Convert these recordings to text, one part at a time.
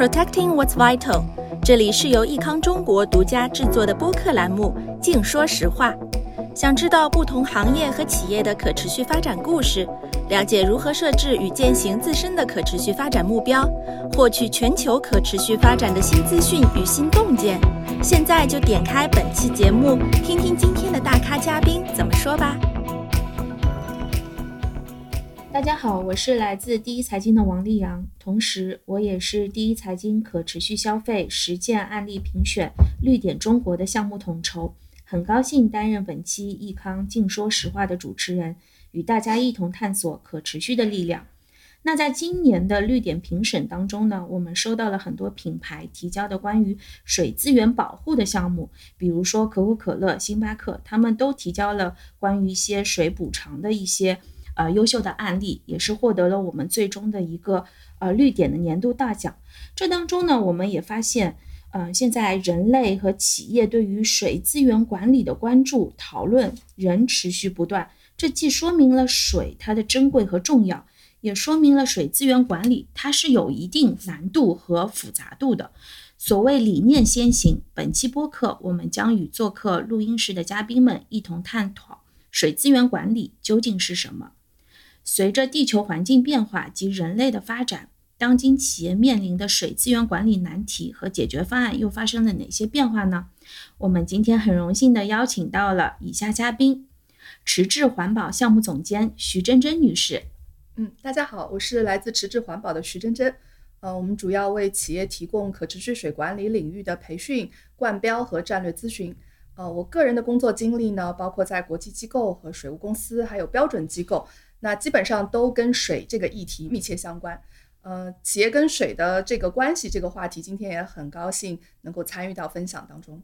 Protecting What's Vital，这里是由益康中国独家制作的播客栏目《净说实话》。想知道不同行业和企业的可持续发展故事，了解如何设置与践行自身的可持续发展目标，获取全球可持续发展的新资讯与新洞见，现在就点开本期节目，听听今天的大咖嘉宾怎么说吧。大家好，我是来自第一财经的王丽阳，同时我也是第一财经可持续消费实践案例评选绿点中国的项目统筹。很高兴担任本期易康净说实话的主持人，与大家一同探索可持续的力量。那在今年的绿点评审当中呢，我们收到了很多品牌提交的关于水资源保护的项目，比如说可口可乐、星巴克，他们都提交了关于一些水补偿的一些呃优秀的案例，也是获得了我们最终的一个呃绿点的年度大奖。这当中呢，我们也发现。嗯，现在人类和企业对于水资源管理的关注讨论仍持续不断。这既说明了水它的珍贵和重要，也说明了水资源管理它是有一定难度和复杂度的。所谓理念先行，本期播客我们将与做客录音室的嘉宾们一同探讨水资源管理究竟是什么。随着地球环境变化及人类的发展。当今企业面临的水资源管理难题和解决方案又发生了哪些变化呢？我们今天很荣幸的邀请到了以下嘉宾：迟智环保项目总监徐真真女士。嗯，大家好，我是来自迟智环保的徐真真。呃，我们主要为企业提供可持续水管理领域的培训、冠标和战略咨询。呃，我个人的工作经历呢，包括在国际机构和水务公司，还有标准机构，那基本上都跟水这个议题密切相关。呃，企业跟水的这个关系，这个话题，今天也很高兴能够参与到分享当中。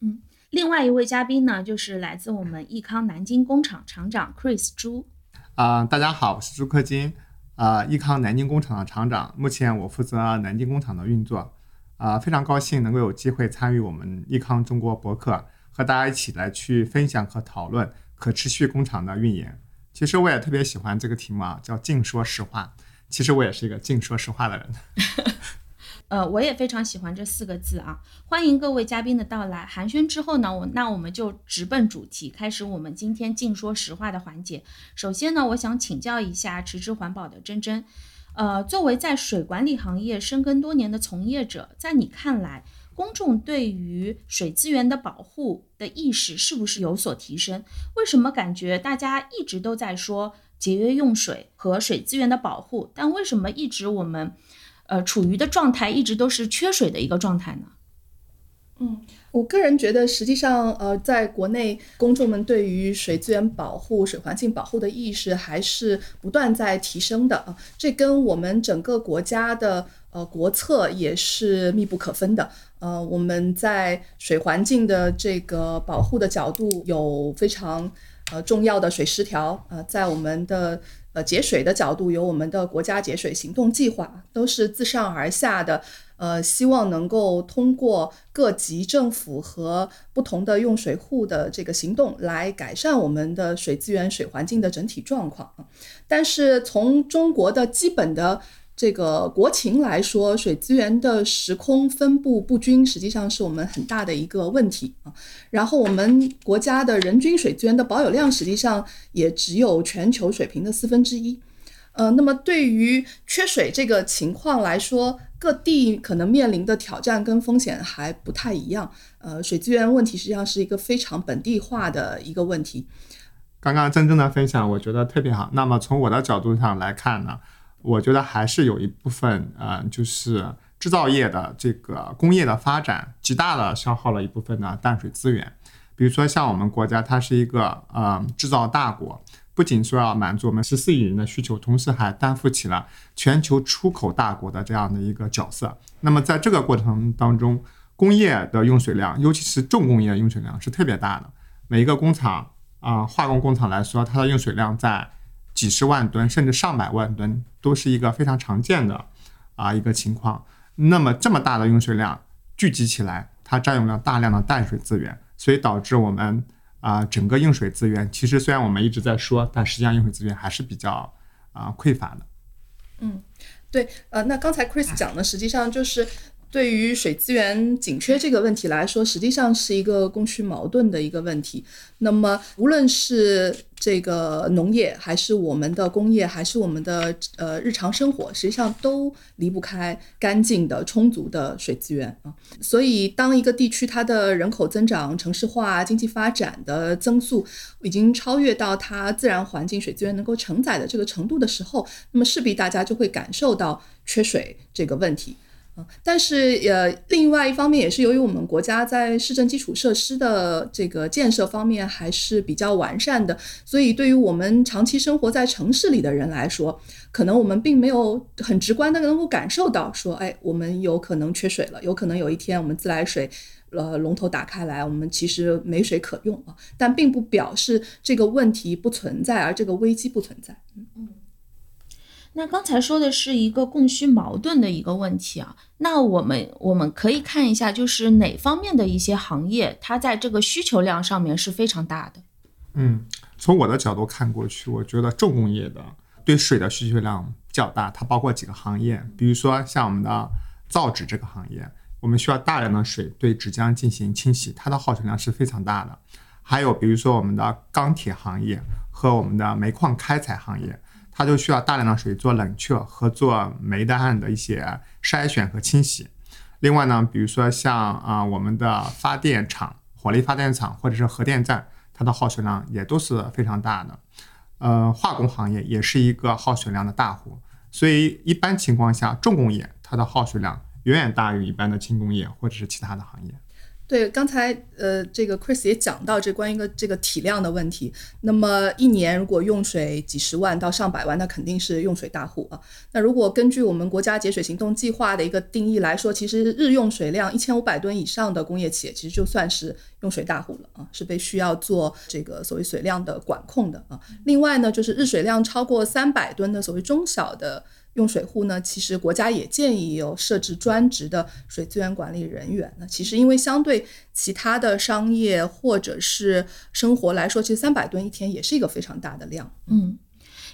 嗯，另外一位嘉宾呢，就是来自我们益康南京工厂厂长 Chris 朱。啊，大家好，我是朱克金，啊，益康南京工厂的厂长，目前我负责南京工厂的运作。啊，非常高兴能够有机会参与我们益康中国博客，和大家一起来去分享和讨论可持续工厂的运营。其实我也特别喜欢这个题目啊，叫“净说实话”。其实我也是一个净说实话的人，呃，我也非常喜欢这四个字啊！欢迎各位嘉宾的到来。寒暄之后呢，我那我们就直奔主题，开始我们今天净说实话的环节。首先呢，我想请教一下持之环保的真真，呃，作为在水管理行业深耕多年的从业者，在你看来，公众对于水资源的保护的意识是不是有所提升？为什么感觉大家一直都在说？节约用水和水资源的保护，但为什么一直我们，呃，处于的状态一直都是缺水的一个状态呢？嗯，我个人觉得，实际上，呃，在国内公众们对于水资源保护、水环境保护的意识还是不断在提升的啊，这跟我们整个国家的呃国策也是密不可分的。呃，我们在水环境的这个保护的角度有非常。呃，重要的水十条，呃，在我们的呃节水的角度，有我们的国家节水行动计划，都是自上而下的，呃，希望能够通过各级政府和不同的用水户的这个行动，来改善我们的水资源、水环境的整体状况啊。但是从中国的基本的。这个国情来说，水资源的时空分布不均，实际上是我们很大的一个问题啊。然后，我们国家的人均水资源的保有量，实际上也只有全球水平的四分之一。呃，那么对于缺水这个情况来说，各地可能面临的挑战跟风险还不太一样。呃，水资源问题实际上是一个非常本地化的一个问题。刚刚真正的分享，我觉得特别好。那么从我的角度上来看呢？我觉得还是有一部分，呃，就是制造业的这个工业的发展，极大的消耗了一部分的淡水资源。比如说，像我们国家，它是一个呃制造大国，不仅说要满足我们十四亿人的需求，同时还担负起了全球出口大国的这样的一个角色。那么在这个过程当中，工业的用水量，尤其是重工业用水量是特别大的。每一个工厂啊，化工工厂来说，它的用水量在。几十万吨甚至上百万吨都是一个非常常见的啊一个情况。那么这么大的用水量聚集起来，它占用了大量的淡水资源，所以导致我们啊整个用水资源其实虽然我们一直在说，但实际上用水资源还是比较啊匮乏的。嗯，对，呃，那刚才 Chris 讲的实际上就是对于水资源紧缺这个问题来说，实际上是一个供需矛盾的一个问题。那么无论是这个农业，还是我们的工业，还是我们的呃日常生活，实际上都离不开干净的、充足的水资源啊。所以，当一个地区它的人口增长、城市化、经济发展的增速已经超越到它自然环境水资源能够承载的这个程度的时候，那么势必大家就会感受到缺水这个问题。但是呃，另外一方面也是由于我们国家在市政基础设施的这个建设方面还是比较完善的，所以对于我们长期生活在城市里的人来说，可能我们并没有很直观的能够感受到说，哎，我们有可能缺水了，有可能有一天我们自来水呃龙头打开来，我们其实没水可用啊，但并不表示这个问题不存在，而这个危机不存在。嗯嗯。那刚才说的是一个供需矛盾的一个问题啊，那我们我们可以看一下，就是哪方面的一些行业，它在这个需求量上面是非常大的。嗯，从我的角度看过去，我觉得重工业的对水的需求量较大，它包括几个行业，比如说像我们的造纸这个行业，我们需要大量的水对纸浆进行清洗，它的耗水量是非常大的。还有比如说我们的钢铁行业和我们的煤矿开采行业。它就需要大量的水做冷却和做煤炭的一些筛选和清洗。另外呢，比如说像啊我们的发电厂、火力发电厂或者是核电站，它的耗水量也都是非常大的。呃，化工行业也是一个耗水量的大户。所以一般情况下，重工业它的耗水量远远大于一般的轻工业或者是其他的行业。对，刚才呃，这个 Chris 也讲到这关于一个这个体量的问题。那么一年如果用水几十万到上百万，那肯定是用水大户啊。那如果根据我们国家节水行动计划的一个定义来说，其实日用水量一千五百吨以上的工业企业，其实就算是用水大户了啊，是被需要做这个所谓水量的管控的啊。另外呢，就是日水量超过三百吨的所谓中小的。用水户呢，其实国家也建议有设置专职的水资源管理人员。那其实因为相对其他的商业或者是生活来说，其实三百吨一天也是一个非常大的量。嗯，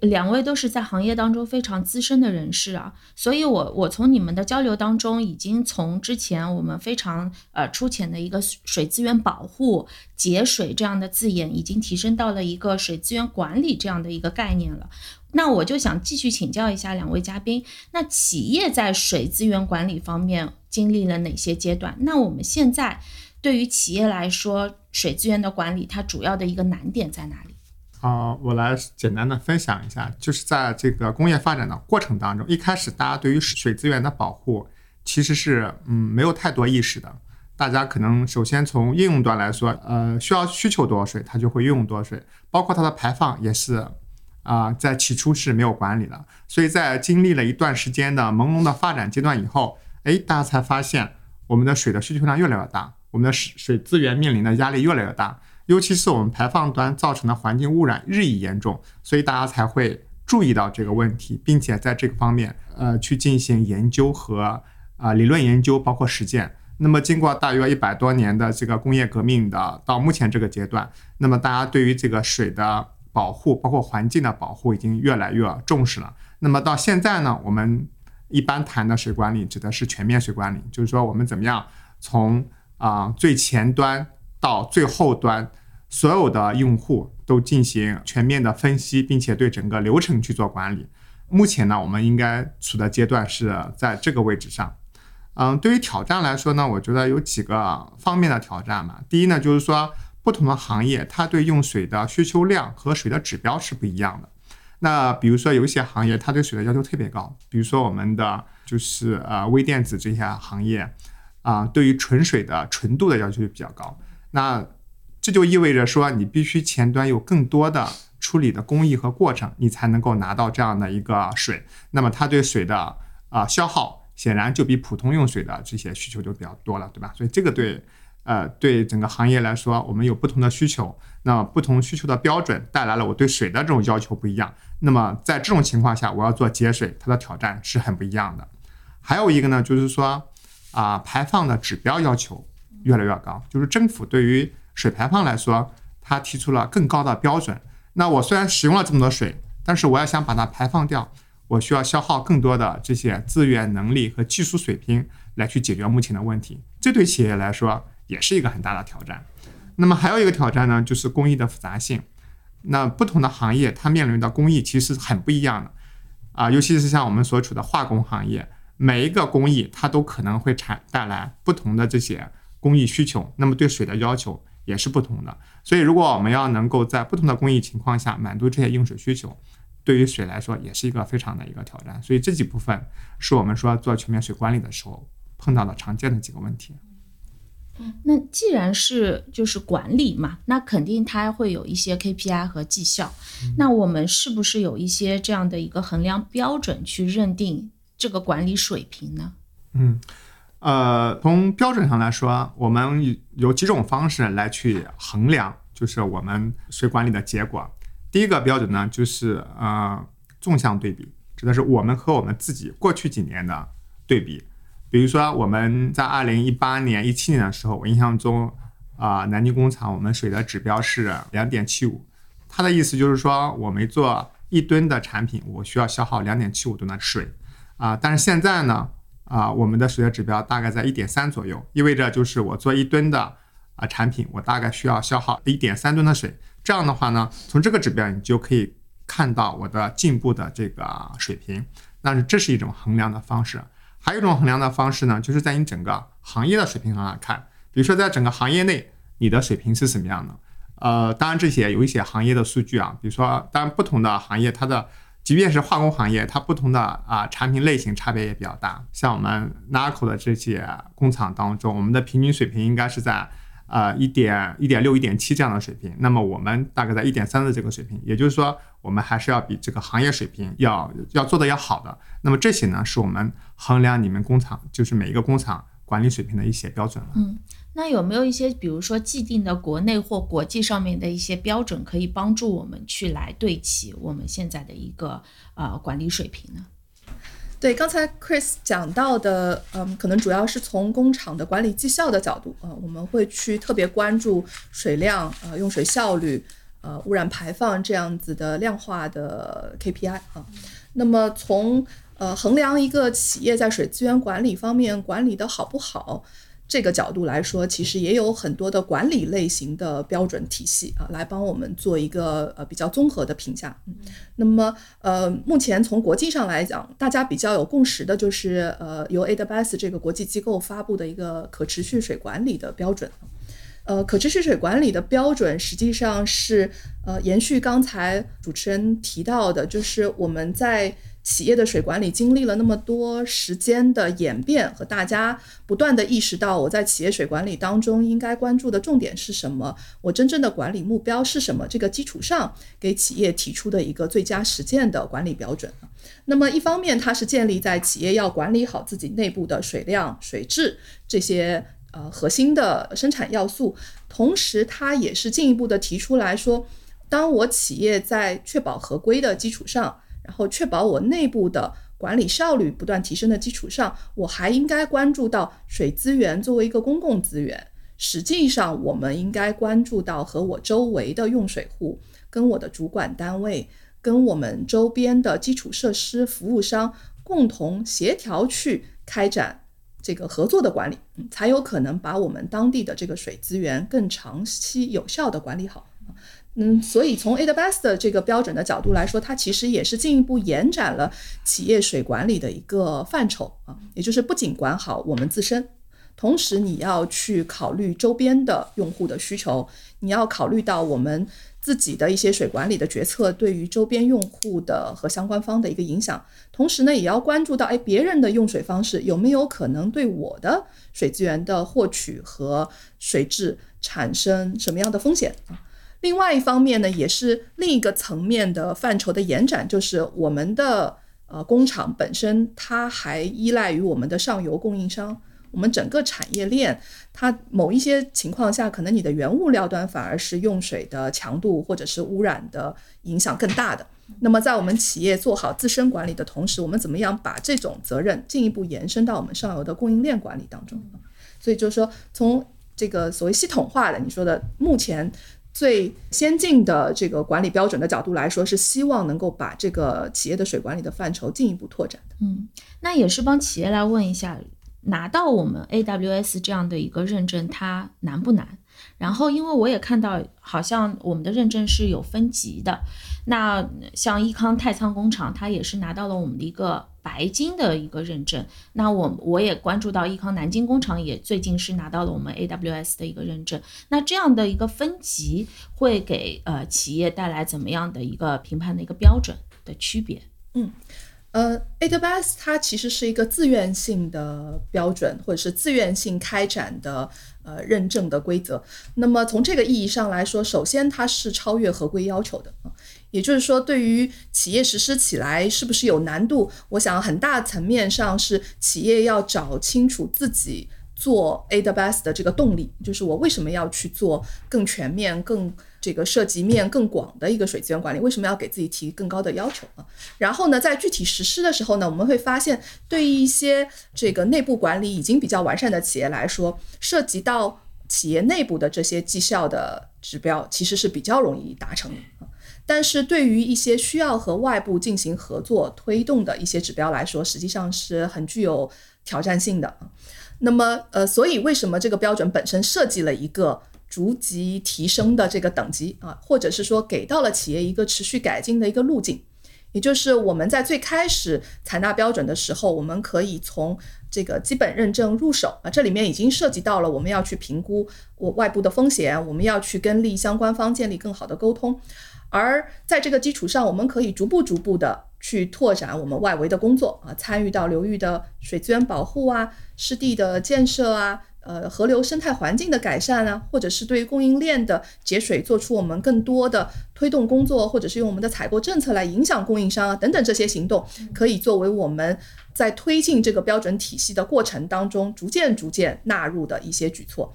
两位都是在行业当中非常资深的人士啊，所以我我从你们的交流当中，已经从之前我们非常呃粗浅的一个水资源保护、节水这样的字眼，已经提升到了一个水资源管理这样的一个概念了。那我就想继续请教一下两位嘉宾，那企业在水资源管理方面经历了哪些阶段？那我们现在对于企业来说，水资源的管理它主要的一个难点在哪里？啊，我来简单的分享一下，就是在这个工业发展的过程当中，一开始大家对于水资源的保护其实是嗯没有太多意识的，大家可能首先从应用端来说，呃，需要需求多少水，它就会用多少水，包括它的排放也是。啊，在起初是没有管理的，所以在经历了一段时间的朦胧的发展阶段以后，哎，大家才发现我们的水的需求量越来越大，我们的水水资源面临的压力越来越大，尤其是我们排放端造成的环境污染日益严重，所以大家才会注意到这个问题，并且在这个方面，呃，去进行研究和啊理论研究，包括实践。那么经过大约一百多年的这个工业革命的到目前这个阶段，那么大家对于这个水的保护包括环境的保护已经越来越重视了。那么到现在呢，我们一般谈的水管理指的是全面水管理，就是说我们怎么样从啊最前端到最后端，所有的用户都进行全面的分析，并且对整个流程去做管理。目前呢，我们应该处的阶段是在这个位置上。嗯，对于挑战来说呢，我觉得有几个方面的挑战嘛。第一呢，就是说。不同的行业，它对用水的需求量和水的指标是不一样的。那比如说有一些行业，它对水的要求特别高，比如说我们的就是呃微电子这些行业，啊，对于纯水的纯度的要求就比较高。那这就意味着说，你必须前端有更多的处理的工艺和过程，你才能够拿到这样的一个水。那么它对水的啊消耗，显然就比普通用水的这些需求就比较多了，对吧？所以这个对。呃，对整个行业来说，我们有不同的需求，那不同需求的标准带来了我对水的这种要求不一样。那么在这种情况下，我要做节水，它的挑战是很不一样的。还有一个呢，就是说啊，排放的指标要求越来越高，就是政府对于水排放来说，它提出了更高的标准。那我虽然使用了这么多水，但是我要想把它排放掉，我需要消耗更多的这些资源、能力和技术水平来去解决目前的问题，这对企业来说也是一个很大的挑战。那么还有一个挑战呢，就是工艺的复杂性。那不同的行业它面临的工艺其实很不一样的啊，尤其是像我们所处的化工行业，每一个工艺它都可能会产带来不同的这些工艺需求，那么对水的要求也是不同的。所以，如果我们要能够在不同的工艺情况下满足这些用水需求，对于水来说也是一个非常的一个挑战，所以这几部分是我们说做全面水管理的时候碰到的常见的几个问题。那既然是就是管理嘛，那肯定它会有一些 KPI 和绩效。那我们是不是有一些这样的一个衡量标准去认定这个管理水平呢？嗯，呃，从标准上来说，我们有几种方式来去衡量，就是我们水管理的结果。第一个标准呢，就是呃纵向对比，指的是我们和我们自己过去几年的对比。比如说我们在二零一八年、一七年的时候，我印象中啊，南京工厂我们水的指标是两点七五，它的意思就是说，我每做一吨的产品，我需要消耗两点七五吨的水啊。但是现在呢，啊，我们的水的指标大概在一点三左右，意味着就是我做一吨的啊产品，我大概需要消耗一点三吨的水。这样的话呢，从这个指标你就可以看到我的进步的这个水平。那这是一种衡量的方式。还有一种衡量的方式呢，就是在你整个行业的水平上来看。比如说，在整个行业内，你的水平是什么样的？呃，当然这些有一些行业的数据啊，比如说，当然不同的行业它的，即便是化工行业，它不同的啊产品类型差别也比较大。像我们 NACO 的这些工厂当中，我们的平均水平应该是在。呃，一点一点六、一点七这样的水平，那么我们大概在一点三的这个水平，也就是说，我们还是要比这个行业水平要要做的要好的。那么这些呢，是我们衡量你们工厂，就是每一个工厂管理水平的一些标准了。嗯，那有没有一些，比如说既定的国内或国际上面的一些标准，可以帮助我们去来对齐我们现在的一个呃管理水平呢？对，刚才 Chris 讲到的，嗯，可能主要是从工厂的管理绩效的角度，啊，我们会去特别关注水量、呃，用水效率、呃，污染排放这样子的量化的 KPI 啊。那么从呃衡量一个企业在水资源管理方面管理的好不好。这个角度来说，其实也有很多的管理类型的标准体系啊，来帮我们做一个呃比较综合的评价。那么呃，目前从国际上来讲，大家比较有共识的就是呃由 AWS 这个国际机构发布的一个可持续水管理的标准。呃，可持续水管理的标准实际上是呃延续刚才主持人提到的，就是我们在。企业的水管理经历了那么多时间的演变，和大家不断的意识到，我在企业水管理当中应该关注的重点是什么，我真正的管理目标是什么？这个基础上，给企业提出的一个最佳实践的管理标准。那么，一方面它是建立在企业要管理好自己内部的水量、水质这些呃核心的生产要素，同时它也是进一步的提出来说，当我企业在确保合规的基础上。然后确保我内部的管理效率不断提升的基础上，我还应该关注到水资源作为一个公共资源。实际上，我们应该关注到和我周围的用水户、跟我的主管单位、跟我们周边的基础设施服务商共同协调去开展这个合作的管理，才有可能把我们当地的这个水资源更长期有效的管理好。嗯，所以从 a 的 bas 的这个标准的角度来说，它其实也是进一步延展了企业水管理的一个范畴啊，也就是不仅管好我们自身，同时你要去考虑周边的用户的需求，你要考虑到我们自己的一些水管理的决策对于周边用户的和相关方的一个影响，同时呢，也要关注到哎别人的用水方式有没有可能对我的水资源的获取和水质产生什么样的风险啊。另外一方面呢，也是另一个层面的范畴的延展，就是我们的呃工厂本身，它还依赖于我们的上游供应商。我们整个产业链，它某一些情况下，可能你的原物料端反而是用水的强度或者是污染的影响更大的。那么在我们企业做好自身管理的同时，我们怎么样把这种责任进一步延伸到我们上游的供应链管理当中？所以就是说，从这个所谓系统化的你说的目前。最先进的这个管理标准的角度来说，是希望能够把这个企业的水管理的范畴进一步拓展的。嗯，那也是帮企业来问一下，拿到我们 AWS 这样的一个认证，它难不难？然后，因为我也看到，好像我们的认证是有分级的。那像益康太仓工厂，它也是拿到了我们的一个白金的一个认证。那我我也关注到益康南京工厂也最近是拿到了我们 AWS 的一个认证。那这样的一个分级会给呃企业带来怎么样的一个评判的一个标准的区别？嗯。呃，AWS 它其实是一个自愿性的标准，或者是自愿性开展的呃认证的规则。那么从这个意义上来说，首先它是超越合规要求的啊，也就是说，对于企业实施起来是不是有难度，我想很大层面上是企业要找清楚自己做 AWS 的这个动力，就是我为什么要去做更全面、更。这个涉及面更广的一个水资源管理，为什么要给自己提更高的要求啊？然后呢，在具体实施的时候呢，我们会发现，对于一些这个内部管理已经比较完善的企业来说，涉及到企业内部的这些绩效的指标，其实是比较容易达成的。但是对于一些需要和外部进行合作推动的一些指标来说，实际上是很具有挑战性的。那么，呃，所以为什么这个标准本身设计了一个？逐级提升的这个等级啊，或者是说给到了企业一个持续改进的一个路径，也就是我们在最开始采纳标准的时候，我们可以从这个基本认证入手啊，这里面已经涉及到了我们要去评估我外部的风险，我们要去跟利益相关方建立更好的沟通，而在这个基础上，我们可以逐步逐步的去拓展我们外围的工作啊，参与到流域的水资源保护啊、湿地的建设啊。呃，河流生态环境的改善啊，或者是对于供应链的节水做出我们更多的推动工作，或者是用我们的采购政策来影响供应商啊，等等这些行动，可以作为我们在推进这个标准体系的过程当中，逐渐逐渐纳入的一些举措。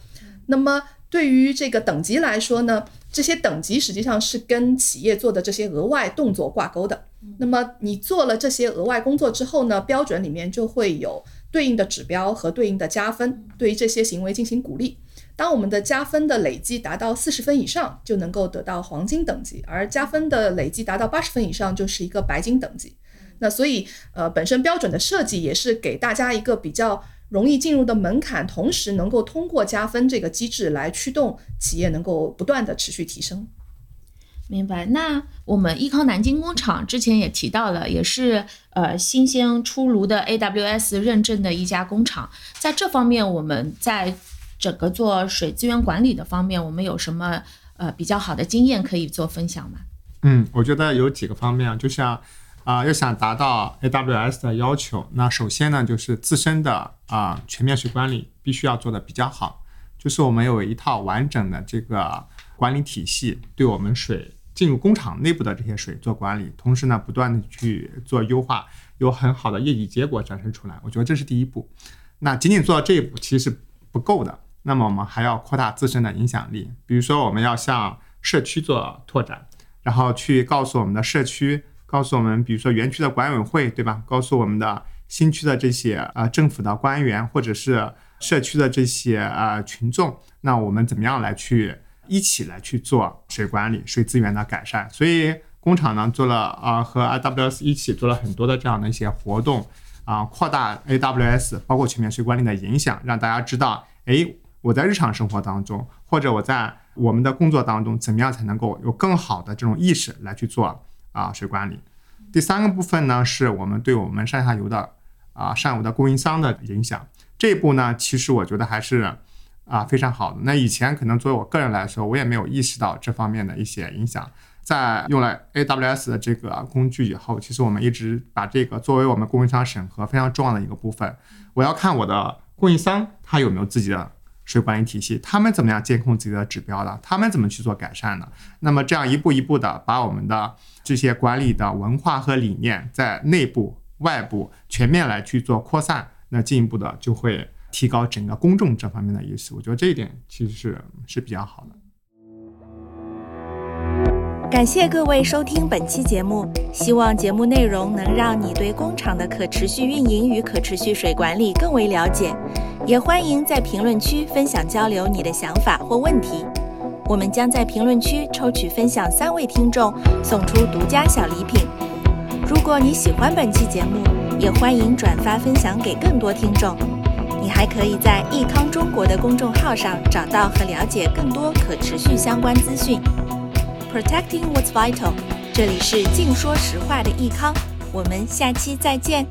那么对于这个等级来说呢，这些等级实际上是跟企业做的这些额外动作挂钩的。那么你做了这些额外工作之后呢，标准里面就会有。对应的指标和对应的加分，对于这些行为进行鼓励。当我们的加分的累计达到四十分以上，就能够得到黄金等级；而加分的累计达到八十分以上，就是一个白金等级。那所以，呃，本身标准的设计也是给大家一个比较容易进入的门槛，同时能够通过加分这个机制来驱动企业能够不断的持续提升。明白。那我们益康南京工厂之前也提到了，也是呃新鲜出炉的 AWS 认证的一家工厂。在这方面，我们在整个做水资源管理的方面，我们有什么呃比较好的经验可以做分享吗？嗯，我觉得有几个方面，就像啊，要想达到 AWS 的要求，那首先呢，就是自身的啊全面水管理必须要做的比较好，就是我们有一套完整的这个管理体系，对我们水。进入工厂内部的这些水做管理，同时呢，不断的去做优化，有很好的业绩结果展示出来。我觉得这是第一步。那仅仅做到这一步其实是不够的。那么我们还要扩大自身的影响力，比如说我们要向社区做拓展，然后去告诉我们的社区，告诉我们，比如说园区的管委会，对吧？告诉我们的新区的这些呃政府的官员，或者是社区的这些呃群众，那我们怎么样来去？一起来去做水管理、水资源的改善，所以工厂呢做了啊，和 AWS 一起做了很多的这样的一些活动啊，扩大 AWS 包括全面水管理的影响，让大家知道，哎，我在日常生活当中，或者我在我们的工作当中，怎么样才能够有更好的这种意识来去做啊水管理。第三个部分呢，是我们对我们上下游的啊上游的供应商的影响，这一步呢，其实我觉得还是。啊，非常好的。那以前可能作为我个人来说，我也没有意识到这方面的一些影响。在用了 AWS 的这个工具以后，其实我们一直把这个作为我们供应商审核非常重要的一个部分。我要看我的供应商他有没有自己的水管理体系，他们怎么样监控自己的指标的，他们怎么去做改善的。那么这样一步一步的把我们的这些管理的文化和理念在内部、外部全面来去做扩散，那进一步的就会。提高整个公众这方面的意识，我觉得这一点其实是是比较好的。感谢各位收听本期节目，希望节目内容能让你对工厂的可持续运营与可持续水管理更为了解。也欢迎在评论区分享交流你的想法或问题。我们将在评论区抽取分享三位听众送出独家小礼品。如果你喜欢本期节目，也欢迎转发分享给更多听众。你还可以在益康中国的公众号上找到和了解更多可持续相关资讯。Protecting what's vital，这里是净说实话的益康，我们下期再见。